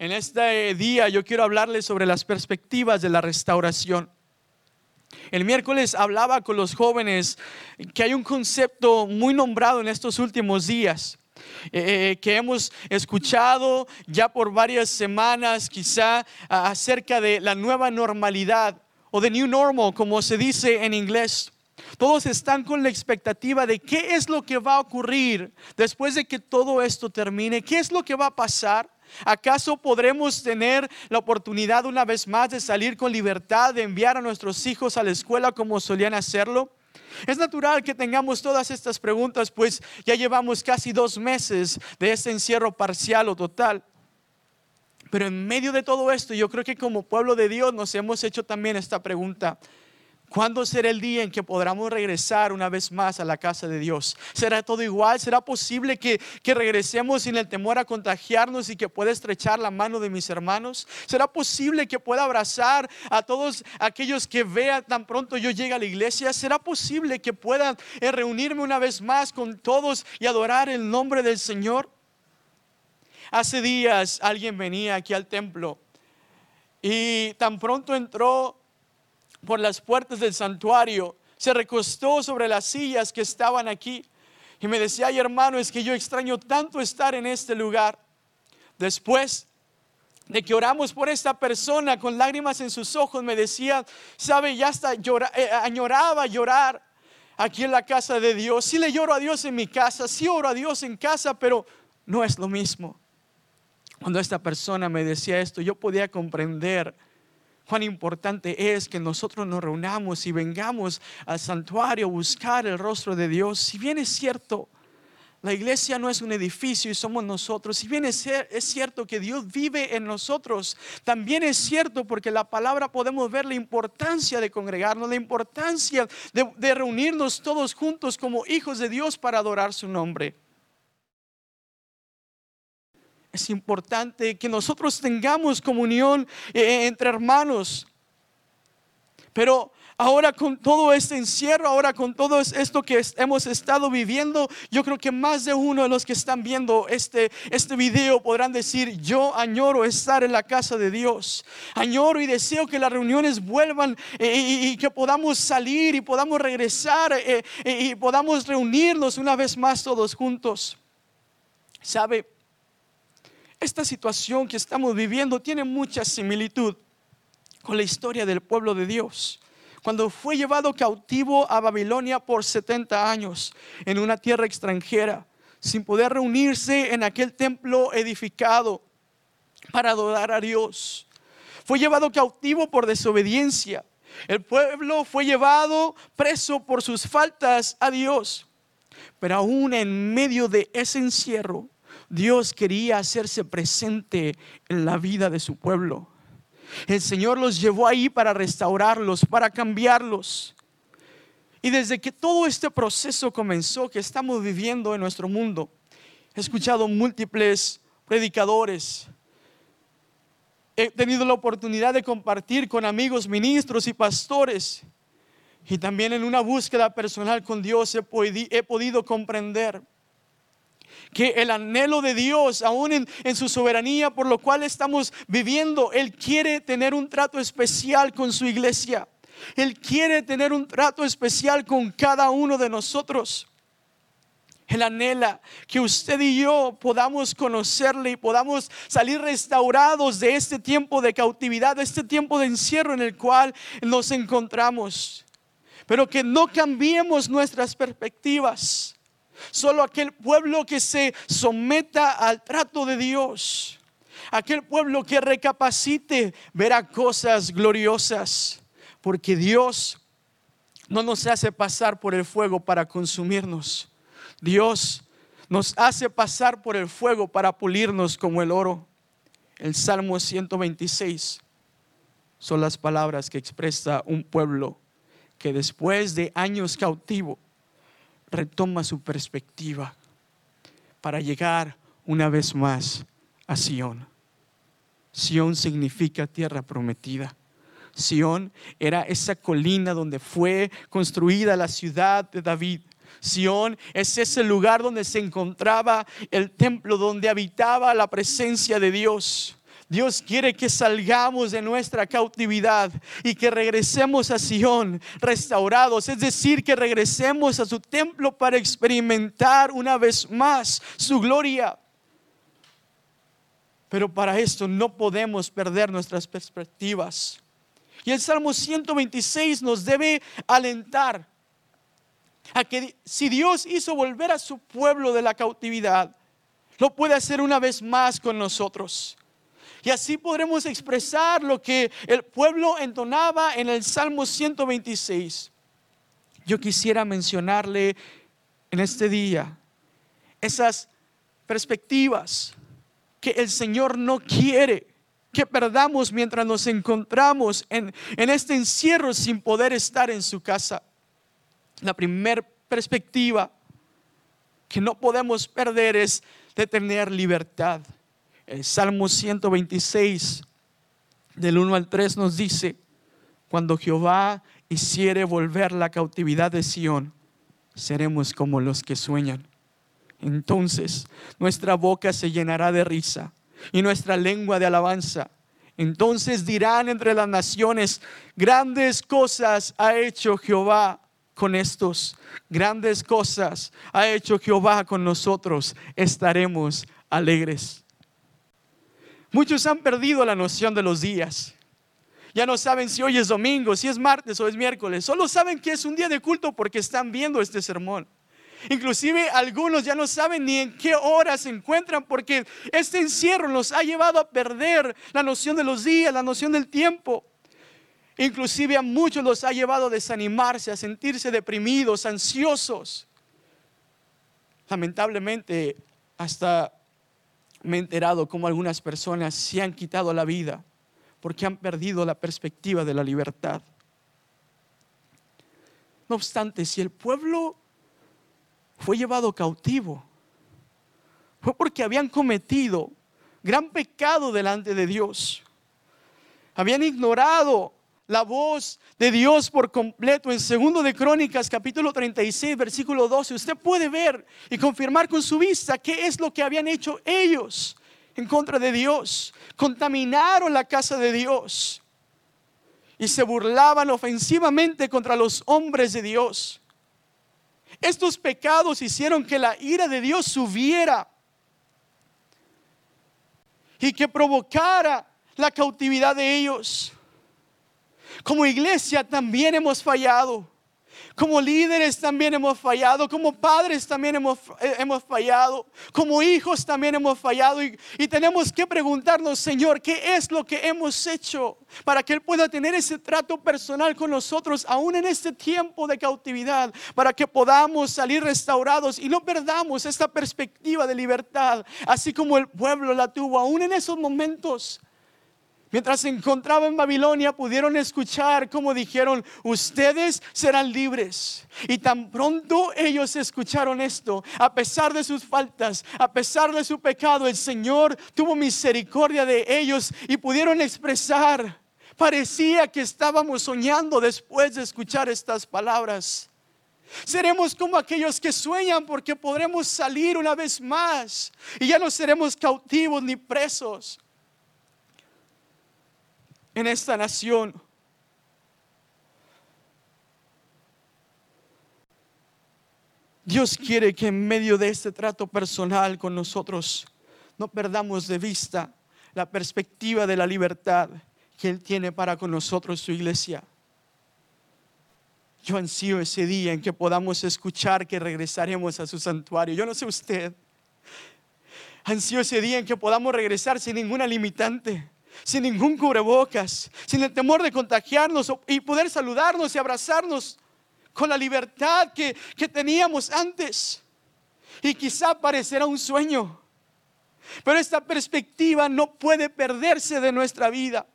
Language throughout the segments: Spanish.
En este día yo quiero hablarles sobre las perspectivas de la restauración. El miércoles hablaba con los jóvenes que hay un concepto muy nombrado en estos últimos días. Eh, que hemos escuchado ya por varias semanas quizá acerca de la nueva normalidad o de new normal como se dice en inglés. Todos están con la expectativa de qué es lo que va a ocurrir después de que todo esto termine, qué es lo que va a pasar. ¿Acaso podremos tener la oportunidad una vez más de salir con libertad, de enviar a nuestros hijos a la escuela como solían hacerlo? Es natural que tengamos todas estas preguntas, pues ya llevamos casi dos meses de este encierro parcial o total. Pero en medio de todo esto, yo creo que como pueblo de Dios nos hemos hecho también esta pregunta. ¿Cuándo será el día en que podamos regresar una vez más a la casa de Dios? ¿Será todo igual? ¿Será posible que, que, regresemos sin el temor a contagiarnos y que pueda estrechar la mano de mis hermanos? ¿Será posible que pueda abrazar a todos aquellos que vean tan pronto yo llegue a la iglesia? ¿Será posible que pueda eh, reunirme una vez más con todos y adorar el nombre del Señor? Hace días alguien venía aquí al templo y tan pronto entró por las puertas del santuario, se recostó sobre las sillas que estaban aquí y me decía, hermano, es que yo extraño tanto estar en este lugar. Después de que oramos por esta persona con lágrimas en sus ojos, me decía, sabe, ya hasta llora, eh, añoraba llorar aquí en la casa de Dios. Sí le lloro a Dios en mi casa, sí oro a Dios en casa, pero no es lo mismo. Cuando esta persona me decía esto, yo podía comprender cuán importante es que nosotros nos reunamos y vengamos al santuario a buscar el rostro de Dios. Si bien es cierto, la iglesia no es un edificio y somos nosotros. Si bien es, cierto que Dios vive en nosotros, también es cierto porque la palabra podemos ver la importancia de congregarnos, la importancia de reunirnos todos juntos como hijos de Dios para adorar su nombre es importante que nosotros tengamos comunión eh, entre hermanos. Pero ahora con todo este encierro, ahora con todo esto que hemos estado viviendo, yo creo que más de uno de los que están viendo este, este video podrán decir, yo añoro estar en la casa de Dios. Añoro y deseo que las reuniones vuelvan eh, y, que podamos salir y podamos regresar eh, y podamos reunirnos una vez más todos juntos. ¿Sabe? Esta situación que estamos viviendo tiene mucha similitud con la historia del pueblo de Dios. Cuando fue llevado cautivo a Babilonia por 70 años en una tierra extranjera, sin poder reunirse en aquel templo edificado para adorar a Dios. Fue llevado cautivo por desobediencia. El pueblo fue llevado preso por sus faltas a Dios. Pero aún en medio de ese encierro, Dios quería hacerse presente en la vida de su pueblo. El Señor los llevó ahí para restaurarlos, para cambiarlos. Y desde que todo este proceso comenzó, que estamos viviendo en nuestro mundo, he escuchado múltiples predicadores. He tenido la oportunidad de compartir con amigos, ministros y pastores. Y también en una búsqueda personal con Dios he, podido comprender que el anhelo de Dios, aún en, su soberanía, por lo cual estamos viviendo, Él quiere tener un trato especial con su iglesia. Él quiere tener un trato especial con cada uno de nosotros. Él anhela que usted y yo podamos conocerle y podamos salir restaurados de este tiempo de cautividad, de este tiempo de encierro en el cual nos encontramos. Pero que no cambiemos nuestras perspectivas Solo aquel pueblo que se someta al trato de Dios, aquel pueblo que recapacite, verá cosas gloriosas, porque Dios no nos hace pasar por el fuego para consumirnos. Dios nos hace pasar por el fuego para pulirnos como el oro. El Salmo 126 son las palabras que expresa un pueblo que después de años cautivo retoma su perspectiva para llegar una vez más a Sión. Sión significa tierra prometida. Sión era esa colina donde fue construida la ciudad de David. Sión es ese lugar donde se encontraba el templo, donde habitaba la presencia de Dios Dios quiere que salgamos de nuestra cautividad y que regresemos a Sion restaurados, es decir, que regresemos a su templo para experimentar una vez más su gloria. Pero para esto no podemos perder nuestras perspectivas. Y el Salmo 126 nos debe alentar a que si Dios hizo volver a su pueblo de la cautividad, lo puede hacer una vez más con nosotros. Y así podremos expresar lo que el pueblo entonaba en el Salmo 126. Yo quisiera mencionarle en este día esas perspectivas que el Señor no quiere que perdamos mientras nos encontramos en, en este encierro sin poder estar en su casa. La primera perspectiva que no podemos perder es de tener libertad. El Salmo 126, del 1 al 3, nos dice, cuando Jehová hiciere volver la cautividad de Sión, seremos como los que sueñan. Entonces nuestra boca se llenará de risa y nuestra lengua de alabanza. Entonces dirán entre las naciones, grandes cosas ha hecho Jehová con estos, grandes cosas ha hecho Jehová con nosotros, estaremos alegres. Muchos han perdido la noción de los días. Ya no saben si hoy es domingo, si es martes o es miércoles. Solo saben que es un día de culto porque están viendo este sermón. Inclusive algunos ya no saben ni en qué hora se encuentran porque este encierro los ha llevado a perder la noción de los días, la noción del tiempo. Inclusive a muchos los ha llevado a desanimarse, a sentirse deprimidos, ansiosos. Lamentablemente, hasta me he enterado cómo algunas personas se han quitado la vida porque han perdido la perspectiva de la libertad. No obstante, si el pueblo fue llevado cautivo, fue porque habían cometido gran pecado delante de Dios. Habían ignorado la voz de Dios por completo. En segundo de Crónicas, capítulo 36, versículo 12, usted puede ver y confirmar con su vista qué es lo que habían hecho ellos en contra de Dios. Contaminaron la casa de Dios y se burlaban ofensivamente contra los hombres de Dios. Estos pecados hicieron que la ira de Dios subiera y que provocara la cautividad de ellos. Como iglesia también hemos fallado. Como líderes también hemos fallado, como padres también hemos, eh, hemos fallado, como hijos también hemos fallado y, y, tenemos que preguntarnos, Señor, ¿qué es lo que hemos hecho para que Él pueda tener ese trato personal con nosotros, aún en este tiempo de cautividad, para que podamos salir restaurados y no perdamos esta perspectiva de libertad, así como el pueblo la tuvo, aún en esos momentos? Mientras se encontraba en Babilonia, pudieron escuchar como dijeron, ustedes serán libres. Y tan pronto ellos escucharon esto, a pesar de sus faltas, a pesar de su pecado, el Señor tuvo misericordia de ellos y pudieron expresar. Parecía que estábamos soñando después de escuchar estas palabras. Seremos como aquellos que sueñan porque podremos salir una vez más y ya no seremos cautivos ni presos en esta nación. Dios quiere que en medio de este trato personal con nosotros no perdamos de vista la perspectiva de la libertad que Él tiene para con nosotros, su iglesia. Yo ansío ese día en que podamos escuchar que regresaremos a su santuario. Yo no sé usted. Ansío ese día en que podamos regresar sin ninguna limitante sin ningún cubrebocas, sin el temor de contagiarnos y poder saludarnos y abrazarnos con la libertad que, que teníamos antes. Y quizá parecerá un sueño, pero esta perspectiva no puede perderse de nuestra vida.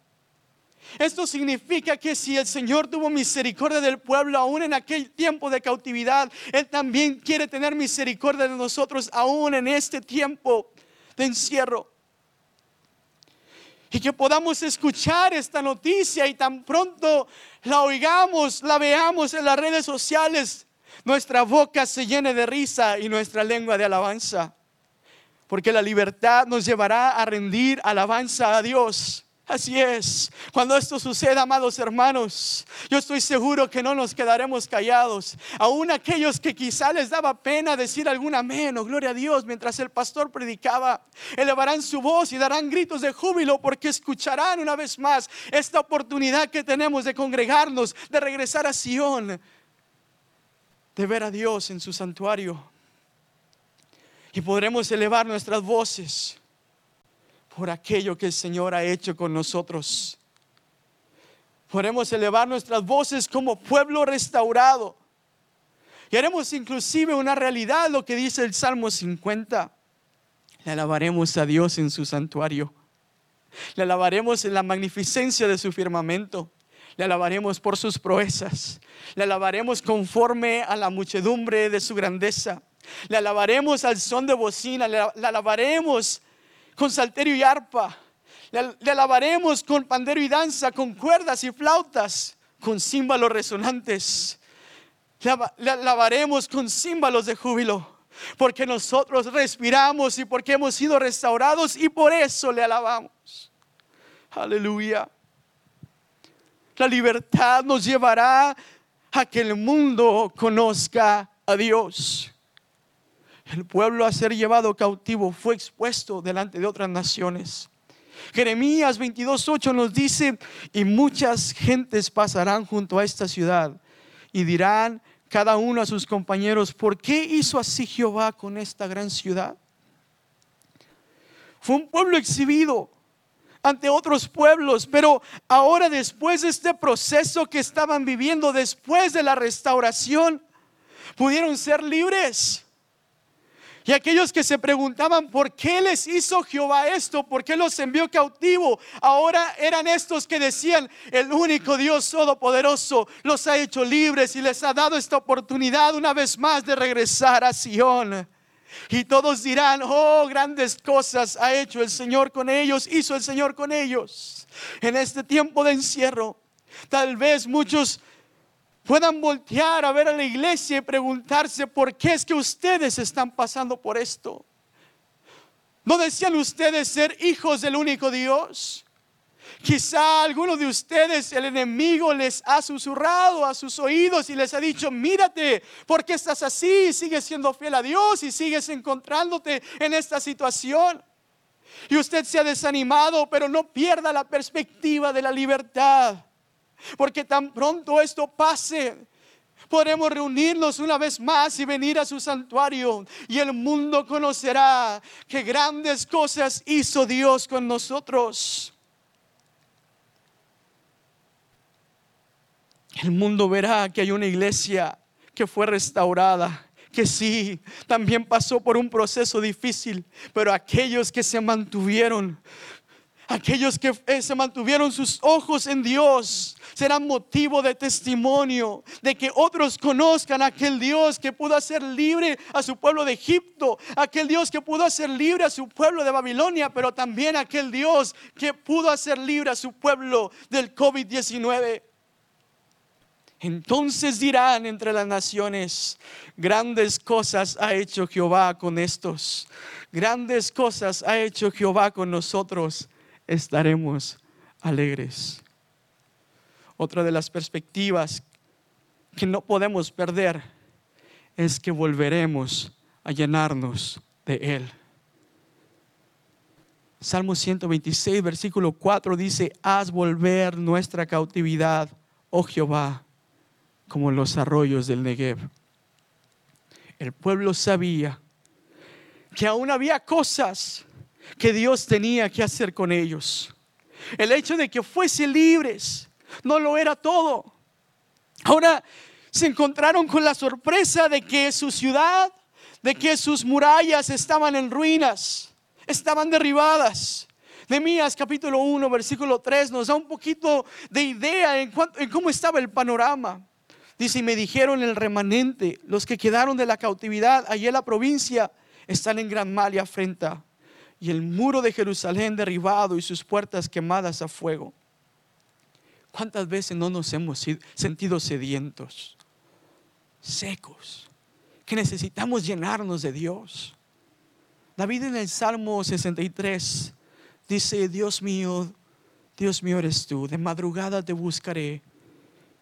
Esto significa que si el Señor tuvo misericordia del pueblo aún en aquel tiempo de cautividad, Él también quiere tener misericordia de nosotros aún en este tiempo de encierro y que podamos escuchar esta noticia y tan pronto la oigamos, la veamos en las redes sociales, nuestra boca se llene de risa y nuestra lengua de alabanza. Porque la libertad nos llevará a rendir alabanza a Dios. Así es. Cuando esto suceda, amados hermanos, yo estoy seguro que no nos quedaremos callados. Aún aquellos que quizá les daba pena decir algún amén o gloria a Dios mientras el pastor predicaba, elevarán su voz y darán gritos de júbilo porque escucharán una vez más esta oportunidad que tenemos de congregarnos, de regresar a Sion, de ver a Dios en su santuario. Y podremos elevar nuestras voces por aquello que el Señor ha hecho con nosotros. Podemos elevar nuestras voces como pueblo restaurado. Y haremos inclusive una realidad lo que dice el Salmo 50. Le alabaremos a Dios en su santuario. Le alabaremos en la magnificencia de su firmamento. Le alabaremos por sus proezas. Le alabaremos conforme a la muchedumbre de su grandeza. Le alabaremos al son de bocina. Le, alabaremos con salterio y arpa. Le, alabaremos con pandero y danza, con cuerdas y flautas, con címbalos resonantes. Le, alabaremos con címbalos de júbilo, porque nosotros respiramos y porque hemos sido restaurados y por eso le alabamos. Aleluya. La libertad nos llevará a que el mundo conozca a Dios el pueblo a ser llevado cautivo fue expuesto delante de otras naciones. Jeremías 22.8 nos dice, y muchas gentes pasarán junto a esta ciudad y dirán cada uno a sus compañeros, ¿por qué hizo así Jehová con esta gran ciudad? Fue un pueblo exhibido ante otros pueblos, pero ahora después de este proceso que estaban viviendo, después de la restauración, pudieron ser libres. Y aquellos que se preguntaban por qué les hizo Jehová esto, por qué los envió cautivo, ahora eran estos que decían, el único Dios todopoderoso los ha hecho libres y les ha dado esta oportunidad una vez más de regresar a Sion. Y todos dirán, oh, grandes cosas ha hecho el Señor con ellos, hizo el Señor con ellos. En este tiempo de encierro, tal vez muchos puedan voltear a ver a la iglesia y preguntarse por qué es que ustedes están pasando por esto. ¿No decían ustedes ser hijos del único Dios? Quizá alguno de ustedes, el enemigo, les ha susurrado a sus oídos y les ha dicho, mírate, ¿por qué estás así? Sigues siendo fiel a Dios y sigues encontrándote en esta situación. Y usted se ha desanimado, pero no pierda la perspectiva de la libertad. Porque tan pronto esto pase, podremos reunirnos una vez más y venir a su santuario y el mundo conocerá que grandes cosas hizo Dios con nosotros. El mundo verá que hay una iglesia que fue restaurada, que sí, también pasó por un proceso difícil, pero aquellos que se mantuvieron Aquellos que eh, se mantuvieron sus ojos en Dios serán motivo de testimonio, de que otros conozcan a aquel Dios que pudo hacer libre a su pueblo de Egipto, aquel Dios que pudo hacer libre a su pueblo de Babilonia, pero también aquel Dios que pudo hacer libre a su pueblo del COVID-19. Entonces dirán entre las naciones, grandes cosas ha hecho Jehová con estos, grandes cosas ha hecho Jehová con nosotros estaremos alegres. Otra de las perspectivas que no podemos perder es que volveremos a llenarnos de Él. Salmo 126, versículo 4 dice, haz volver nuestra cautividad, oh Jehová, como los arroyos del Negev. El pueblo sabía que aún había cosas que Dios tenía que hacer con ellos. El hecho de que fuesen libres no lo era todo. Ahora se encontraron con la sorpresa de que su ciudad, de que sus murallas estaban en ruinas, estaban derribadas. Mías capítulo 1, versículo 3 nos da un poquito de idea en, en cómo estaba el panorama. Dice, y me dijeron el remanente, los que quedaron de la cautividad allí en la provincia, están en gran mal y afrenta y el muro de Jerusalén derribado y sus puertas quemadas a fuego. ¿Cuántas veces no nos hemos sentido sedientos, secos, que necesitamos llenarnos de Dios? David en el Salmo 63 dice, Dios mío, Dios mío eres tú, de madrugada te buscaré.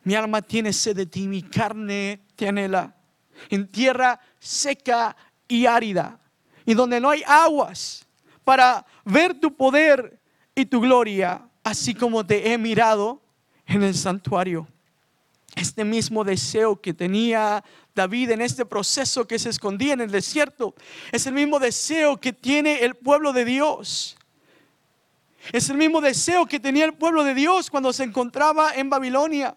Mi alma tiene sed de ti, mi carne te anhela. En tierra seca y árida, y donde no hay aguas, para ver tu poder y tu gloria, así como te he mirado en el santuario. Este mismo deseo que tenía David en este proceso que se escondía en el desierto, es el mismo deseo que tiene el pueblo de Dios. Es el mismo deseo que tenía el pueblo de Dios cuando se encontraba en Babilonia.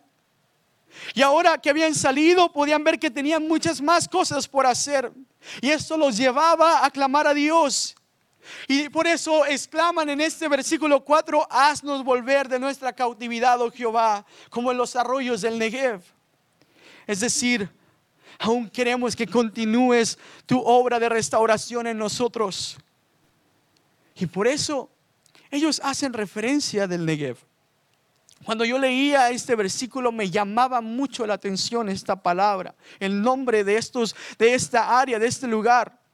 Y ahora que habían salido, podían ver que tenían muchas más cosas por hacer. Y esto los llevaba a clamar a Dios. Y por eso exclaman en este versículo 4, haznos volver de nuestra cautividad, oh Jehová, como en los arroyos del Negev. Es decir, aún queremos que continúes tu obra de restauración en nosotros. Y por eso ellos hacen referencia del Negev. Cuando yo leía este versículo me llamaba mucho la atención esta palabra, el nombre de estos de esta área, de este lugar.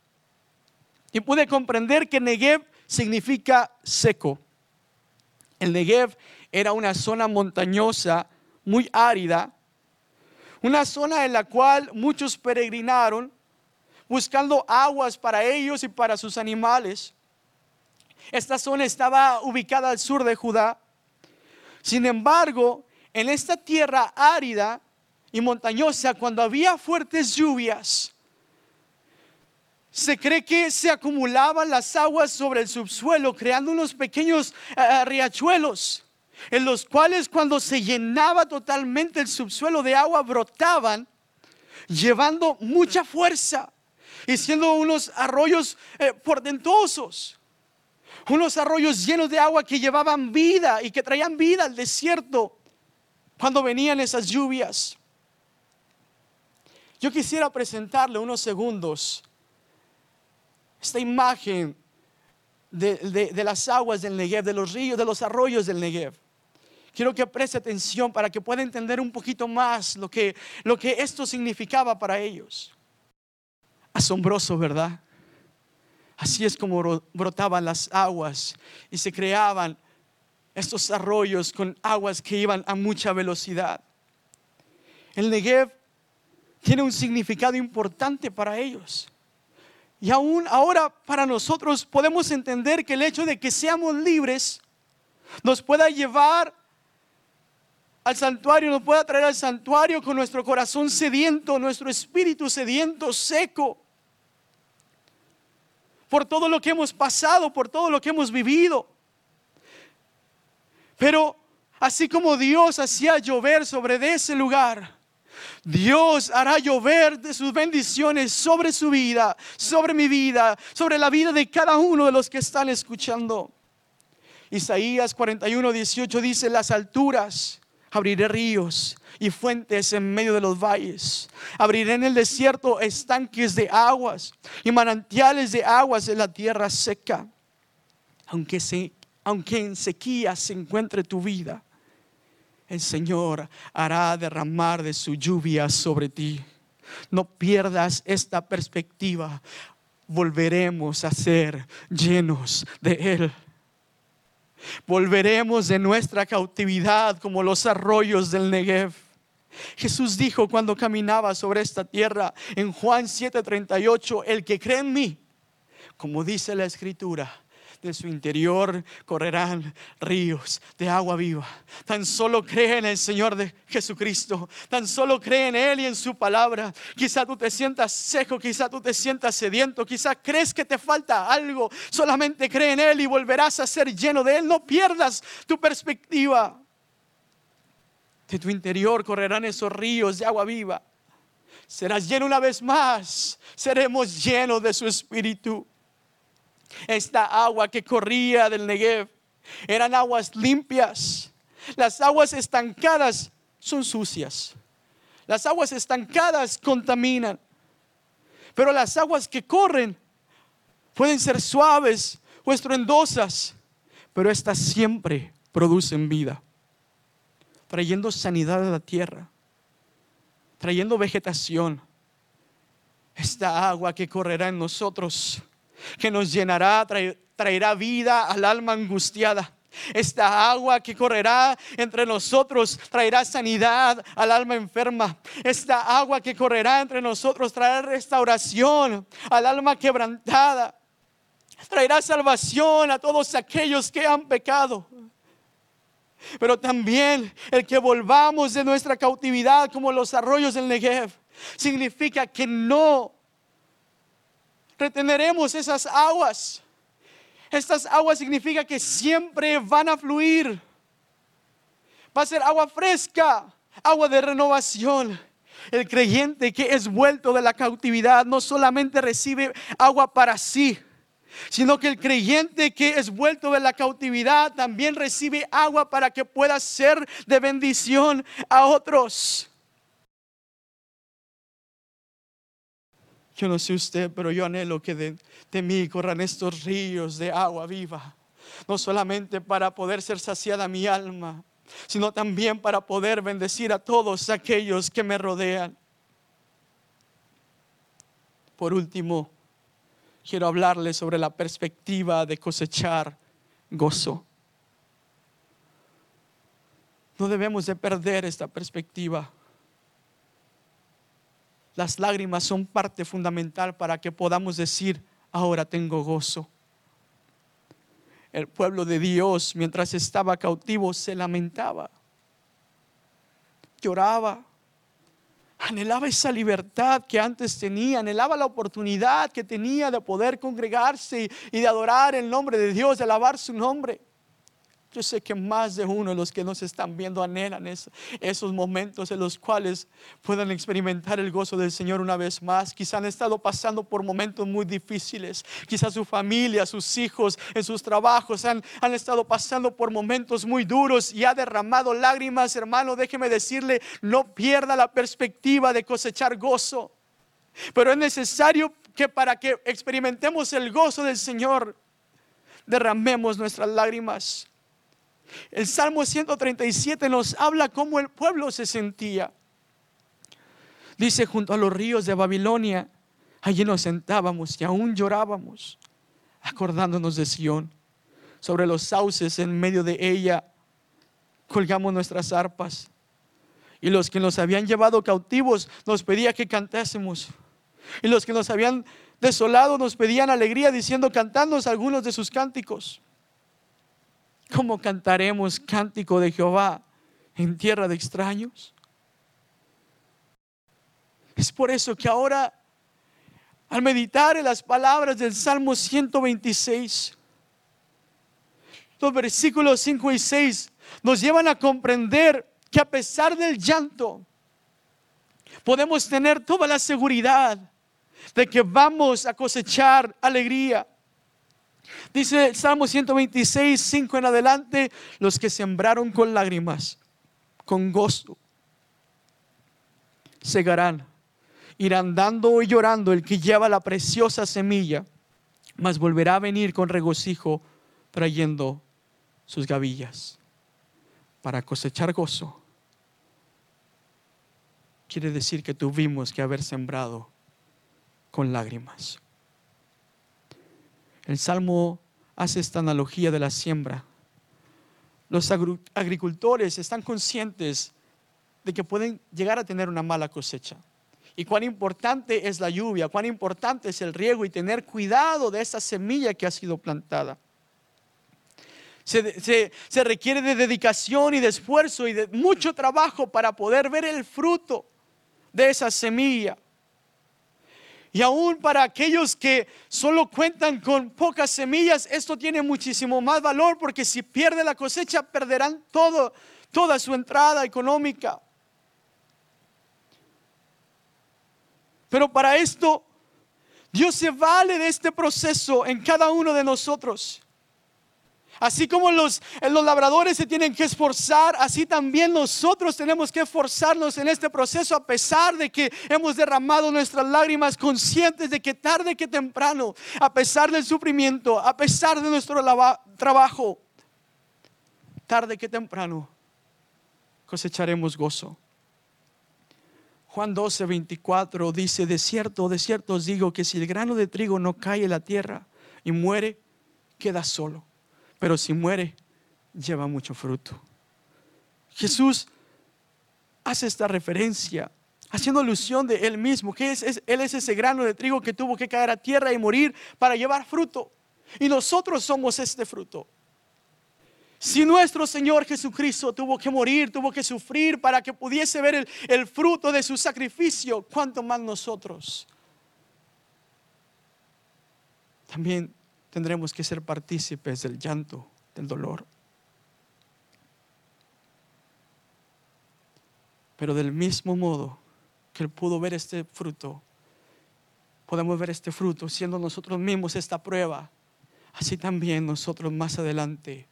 Y pude comprender que Negev significa seco. El Negev era una zona montañosa, muy árida, una zona en la cual muchos peregrinaron buscando aguas para ellos y para sus animales. Esta zona estaba ubicada al sur de Judá sin embargo, en esta tierra árida y montañosa, cuando había fuertes lluvias, se cree que se acumulaban las aguas sobre el subsuelo, creando unos pequeños eh, eh, riachuelos, en los cuales cuando se llenaba totalmente el subsuelo de agua, brotaban, llevando mucha fuerza y siendo unos arroyos eh, portentosos unos arroyos llenos de agua que llevaban vida y que traían vida al desierto cuando venían esas lluvias. Yo quisiera presentarle unos segundos esta imagen de, las aguas del Negev, de los ríos, de los arroyos del Negev. Quiero que preste atención para que pueda entender un poquito más lo que, lo que esto significaba para ellos. Asombroso, ¿verdad? Así es como brotaban las aguas y se creaban estos arroyos con aguas que iban a mucha velocidad. El Negev tiene un significado importante para ellos. Y aún ahora para nosotros podemos entender que el hecho de que seamos libres nos pueda llevar al santuario, nos pueda traer al santuario con nuestro corazón sediento, nuestro espíritu sediento, seco por todo lo que hemos pasado, por todo lo que hemos vivido. Pero así como Dios hacía llover sobre ese lugar, Dios hará llover de sus bendiciones sobre su vida, sobre mi vida, sobre la vida de cada uno de los que están escuchando. Isaías 41, 18 dice, las alturas abriré ríos y fuentes en medio de los valles. Abriré en el desierto estanques de aguas y manantiales de aguas en la tierra seca. Aunque, se, aunque en sequía se encuentre tu vida, el Señor hará derramar de su lluvia sobre ti. No pierdas esta perspectiva. Volveremos a ser llenos de Él. Volveremos de nuestra cautividad como los arroyos del Negev. Jesús dijo cuando caminaba sobre esta tierra en Juan 7:38, el que cree en mí, como dice la escritura, de su interior correrán ríos de agua viva. Tan solo cree en el Señor de Jesucristo, tan solo cree en Él y en su palabra. Quizá tú te sientas seco, quizá tú te sientas sediento, quizá crees que te falta algo. Solamente cree en Él y volverás a ser lleno de Él. No pierdas tu perspectiva. De tu interior correrán esos ríos de agua viva. Serás lleno una vez más. Seremos llenos de su espíritu. Esta agua que corría del Negev eran aguas limpias. Las aguas estancadas son sucias. Las aguas estancadas contaminan. Pero las aguas que corren pueden ser suaves o estruendosas, pero estas siempre producen vida, trayendo sanidad a la tierra, trayendo vegetación. Esta agua que correrá en nosotros que nos llenará, traerá vida al alma angustiada. Esta agua que correrá entre nosotros traerá sanidad al alma enferma. Esta agua que correrá entre nosotros traerá restauración al alma quebrantada. Traerá salvación a todos aquellos que han pecado. Pero también el que volvamos de nuestra cautividad como los arroyos del Negev significa que no reteneremos esas aguas estas aguas significa que siempre van a fluir. Va a ser agua fresca, agua de renovación. El creyente que es vuelto de la cautividad no solamente recibe agua para sí, sino que el creyente que es vuelto de la cautividad también recibe agua para que pueda ser de bendición a otros. Yo no sé usted, pero yo anhelo que de, mí corran estos ríos de agua viva. No solamente para poder ser saciada mi alma, sino también para poder bendecir a todos aquellos que me rodean. Por último, quiero hablarles sobre la perspectiva de cosechar gozo. No debemos de perder esta perspectiva. Las lágrimas son parte fundamental para que podamos decir, ahora tengo gozo. El pueblo de Dios, mientras estaba cautivo, se lamentaba, lloraba, anhelaba esa libertad que antes tenía, anhelaba la oportunidad que tenía de poder congregarse y de adorar el nombre de Dios, de alabar su nombre. Yo sé que más de uno de los que nos están viendo anhelan esos momentos en los cuales puedan experimentar el gozo del Señor una vez más. Quizás han estado pasando por momentos muy difíciles. Quizás su familia, sus hijos, en sus trabajos han, han estado pasando por momentos muy duros y ha derramado lágrimas. Hermano, déjeme decirle, no pierda la perspectiva de cosechar gozo. Pero es necesario que para que experimentemos el gozo del Señor, derramemos nuestras lágrimas. El Salmo 137 nos habla cómo el pueblo se sentía. Dice, junto a los ríos de Babilonia, allí nos sentábamos y aún llorábamos, acordándonos de Sión. Sobre los sauces en medio de ella colgamos nuestras arpas. Y los que nos habían llevado cautivos nos pedía que cantásemos. Y los que nos habían desolado nos pedían alegría diciendo, cantándonos algunos de sus cánticos. ¿Cómo cantaremos cántico de Jehová en tierra de extraños? Es por eso que ahora, al meditar en las palabras del Salmo 126, los versículos 5 y 6 nos llevan a comprender que a pesar del llanto, podemos tener toda la seguridad de que vamos a cosechar alegría. Dice el Salmo 126, 5 en adelante, los que sembraron con lágrimas, con gozo, segarán. Irán dando y llorando el que lleva la preciosa semilla, mas volverá a venir con regocijo trayendo sus gavillas para cosechar gozo. Quiere decir que tuvimos que haber sembrado con lágrimas. El Salmo hace esta analogía de la siembra. Los agricultores están conscientes de que pueden llegar a tener una mala cosecha. Y cuán importante es la lluvia, cuán importante es el riego y tener cuidado de esa semilla que ha sido plantada. Se, requiere de dedicación y de esfuerzo y de mucho trabajo para poder ver el fruto de esa semilla. Y aún para aquellos que solo cuentan con pocas semillas, esto tiene muchísimo más valor porque si pierde la cosecha perderán todo, toda su entrada económica. Pero para esto, Dios se vale de este proceso en cada uno de nosotros. Así como los, los labradores se tienen que esforzar, así también nosotros tenemos que esforzarnos en este proceso a pesar de que hemos derramado nuestras lágrimas conscientes de que tarde que temprano, a pesar del sufrimiento, a pesar de nuestro trabajo, tarde que temprano cosecharemos gozo. Juan 12, 24 dice, de cierto, de cierto os digo que si el grano de trigo no cae en la tierra, y muere, queda solo. Pero si muere, lleva mucho fruto. Jesús hace esta referencia, haciendo alusión de Él mismo, que es, Él es ese grano de trigo que tuvo que caer a tierra y morir para llevar fruto. Y nosotros somos este fruto. Si nuestro Señor Jesucristo tuvo que morir, tuvo que sufrir para que pudiese ver el, el fruto de su sacrificio, ¿cuánto más nosotros? También tendremos que ser partícipes del llanto, del dolor. Pero del mismo modo que Él pudo ver este fruto, podemos ver este fruto siendo nosotros mismos esta prueba. Así también nosotros más adelante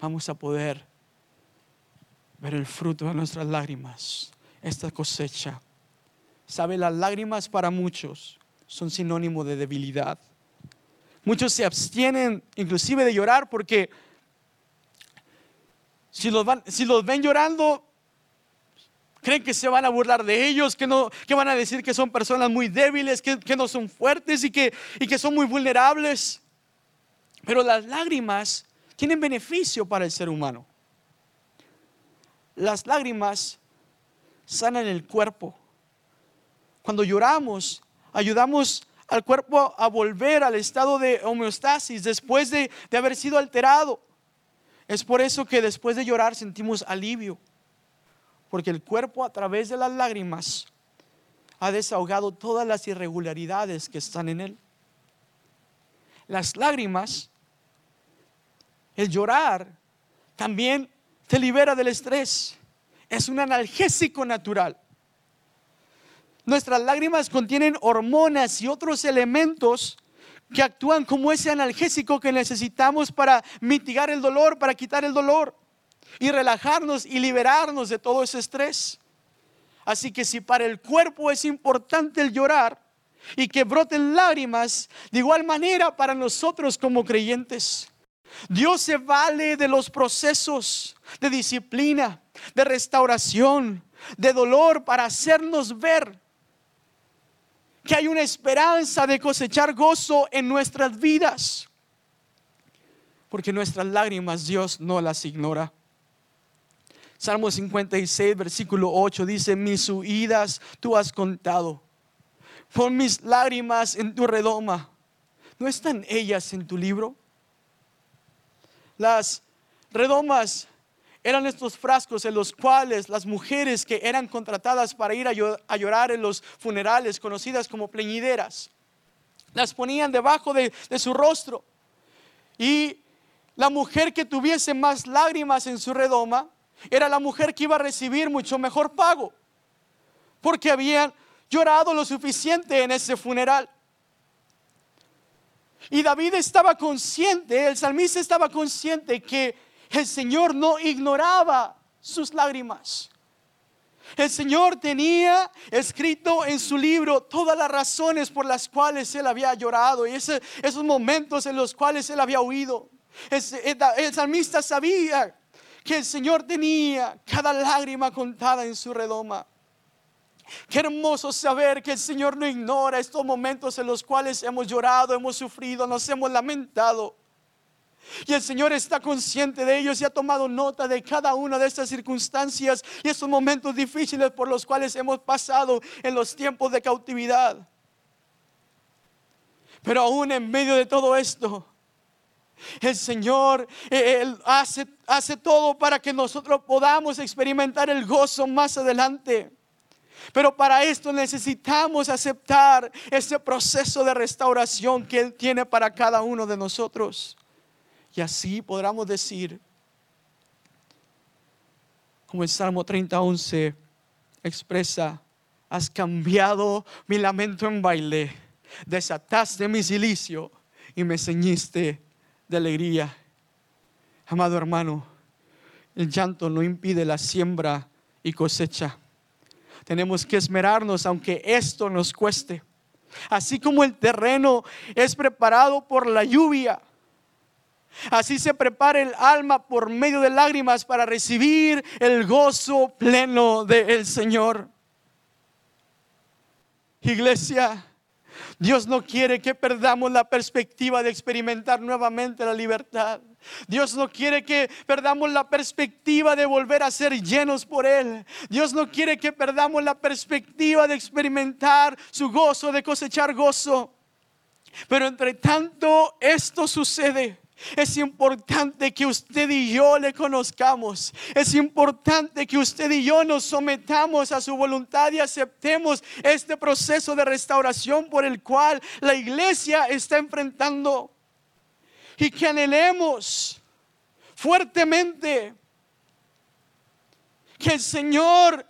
vamos a poder ver el fruto de nuestras lágrimas, esta cosecha. ¿Sabe? Las lágrimas para muchos son sinónimo de debilidad. Muchos se abstienen inclusive de llorar porque si los, van, si los ven llorando, creen que se van a burlar de ellos, que, no, que van a decir que son personas muy débiles, que, no son fuertes y que, y que son muy vulnerables. Pero las lágrimas tienen beneficio para el ser humano. Las lágrimas sanan el cuerpo. Cuando lloramos, ayudamos al cuerpo a volver al estado de homeostasis después de, de haber sido alterado. Es por eso que después de llorar sentimos alivio, porque el cuerpo a través de las lágrimas ha desahogado todas las irregularidades que están en él. Las lágrimas el llorar también te libera del estrés. Es un analgésico natural. Nuestras lágrimas contienen hormonas y otros elementos que actúan como ese analgésico que necesitamos para mitigar el dolor, para quitar el dolor y relajarnos y liberarnos de todo ese estrés. Así que si para el cuerpo es importante el llorar y que broten lágrimas, de igual manera para nosotros como creyentes Dios se vale de los procesos de disciplina, de restauración, de dolor para hacernos ver que hay una esperanza de cosechar gozo en nuestras vidas. Porque nuestras lágrimas Dios no las ignora. Salmo 56, versículo 8 dice, mis huidas tú has contado. Pon mis lágrimas en tu redoma. ¿No están ellas en tu libro? Las redomas eran estos frascos en los cuales las mujeres que eran contratadas para ir a llorar en los funerales, conocidas como pleñideras, las ponían debajo de, su rostro. Y la mujer que tuviese más lágrimas en su redoma era la mujer que iba a recibir mucho mejor pago, porque habían llorado lo suficiente en ese funeral. Y David estaba consciente, el salmista estaba consciente que el Señor no ignoraba sus lágrimas. El Señor tenía escrito en su libro todas las razones por las cuales él había llorado y esos momentos en los cuales él había huido. el salmista sabía que el Señor tenía cada lágrima contada en su redoma. Qué hermoso saber que el Señor no ignora estos momentos en los cuales hemos llorado, hemos sufrido, nos hemos lamentado. Y el Señor está consciente de ellos y ha tomado nota de cada una de estas circunstancias y estos momentos difíciles por los cuales hemos pasado en los tiempos de cautividad. Pero aún en medio de todo esto, el Señor hace, hace todo para que nosotros podamos experimentar el gozo más adelante. Pero para esto necesitamos aceptar ese proceso de restauración que Él tiene para cada uno de nosotros. Y así podamos decir, como el Salmo 30, 11 expresa, has cambiado mi lamento en baile, desataste mi silicio y me ceñiste de alegría. Amado hermano, el llanto no impide la siembra y cosecha tenemos que esmerarnos aunque esto nos cueste. Así como el terreno es preparado por la lluvia, así se prepara el alma por medio de lágrimas para recibir el gozo pleno del Señor. Iglesia, Dios no quiere que perdamos la perspectiva de experimentar nuevamente la libertad. Dios no quiere que perdamos la perspectiva de volver a ser llenos por Él. Dios no quiere que perdamos la perspectiva de experimentar su gozo, de cosechar gozo. Pero entre tanto esto sucede, es importante que usted y yo le conozcamos. Es importante que usted y yo nos sometamos a su voluntad y aceptemos este proceso de restauración por el cual la iglesia está enfrentando. Y que anhelemos fuertemente que el Señor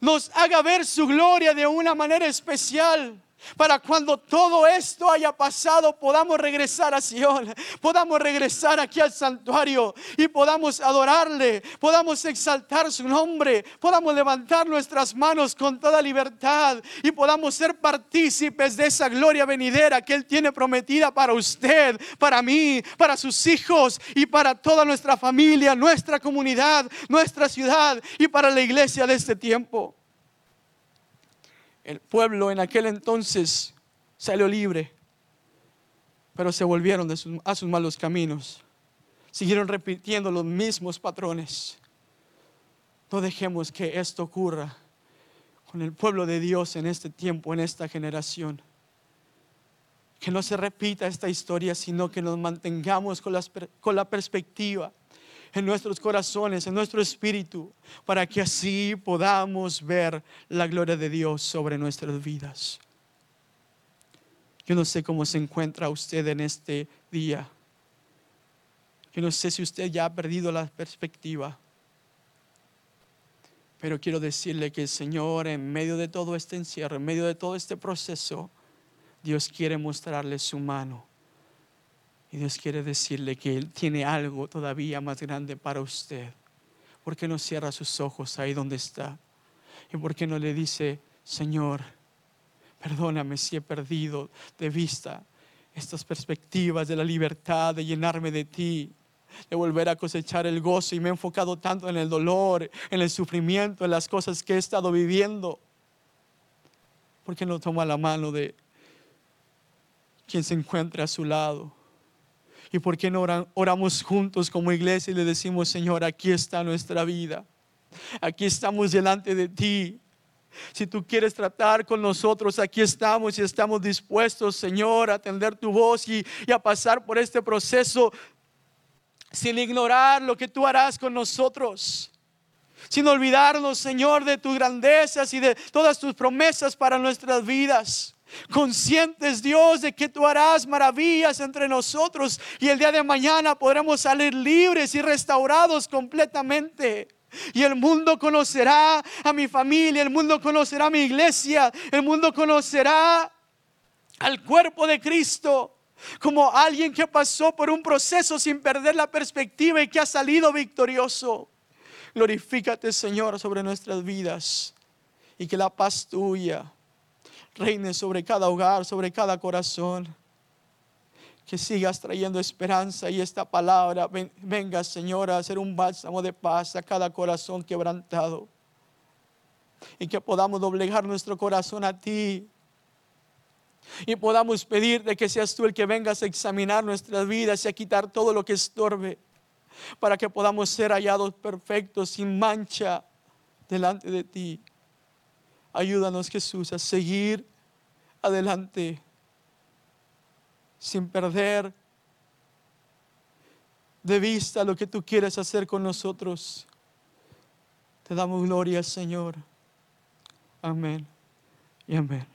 nos haga ver su gloria de una manera especial para cuando todo esto haya pasado podamos regresar a Sion, podamos regresar aquí al santuario y podamos adorarle, podamos exaltar su nombre, podamos levantar nuestras manos con toda libertad y podamos ser partícipes de esa gloria venidera que Él tiene prometida para usted, para mí, para sus hijos y para toda nuestra familia, nuestra comunidad, nuestra ciudad y para la iglesia de este tiempo. El pueblo en aquel entonces salió libre, pero se volvieron a sus malos caminos. Siguieron repitiendo los mismos patrones. No dejemos que esto ocurra con el pueblo de Dios en este tiempo, en esta generación. Que no se repita esta historia, sino que nos mantengamos con, con la perspectiva en nuestros corazones, en nuestro espíritu, para que así podamos ver la gloria de Dios sobre nuestras vidas. Yo no sé cómo se encuentra usted en este día. Yo no sé si usted ya ha perdido la perspectiva. Pero quiero decirle que el Señor, en medio de todo este encierro, en medio de todo este proceso, Dios quiere mostrarle su mano y Dios quiere decirle que Él tiene algo todavía más grande para usted. ¿Por qué no cierra sus ojos ahí donde está? ¿Y por qué no le dice, Señor, perdóname si he perdido de vista estas perspectivas de la libertad, de llenarme de ti, de volver a cosechar el gozo y me he enfocado tanto en el dolor, en el sufrimiento, en las cosas que he estado viviendo? ¿Por qué no toma la mano de quien se encuentra a su lado? ¿Y por qué no oramos juntos como iglesia y le decimos, Señor, aquí está nuestra vida? Aquí estamos delante de ti. Si tú quieres tratar con nosotros, aquí estamos y estamos dispuestos, Señor, a atender tu voz y, y, a pasar por este proceso sin ignorar lo que tú harás con nosotros. Sin olvidarnos, Señor, de tus grandezas y de todas tus promesas para nuestras vidas conscientes, Dios, de que tú harás maravillas entre nosotros y el día de mañana podremos salir libres y restaurados completamente. Y el mundo conocerá a mi familia, el mundo conocerá a mi iglesia, el mundo conocerá al cuerpo de Cristo como alguien que pasó por un proceso sin perder la perspectiva y que ha salido victorioso. Glorifícate, Señor, sobre nuestras vidas y que la paz tuya reine sobre cada hogar, sobre cada corazón. Que sigas trayendo esperanza y esta palabra venga, Señor, a ser un bálsamo de paz a cada corazón quebrantado. Y que podamos doblegar nuestro corazón a ti. Y podamos pedirte que seas tú el que vengas a examinar nuestras vidas y a quitar todo lo que estorbe. Para que podamos ser hallados perfectos, sin mancha, delante de ti. Ayúdanos Jesús a seguir adelante sin perder de vista lo que tú quieres hacer con nosotros. Te damos gloria, Señor. Amén y amén.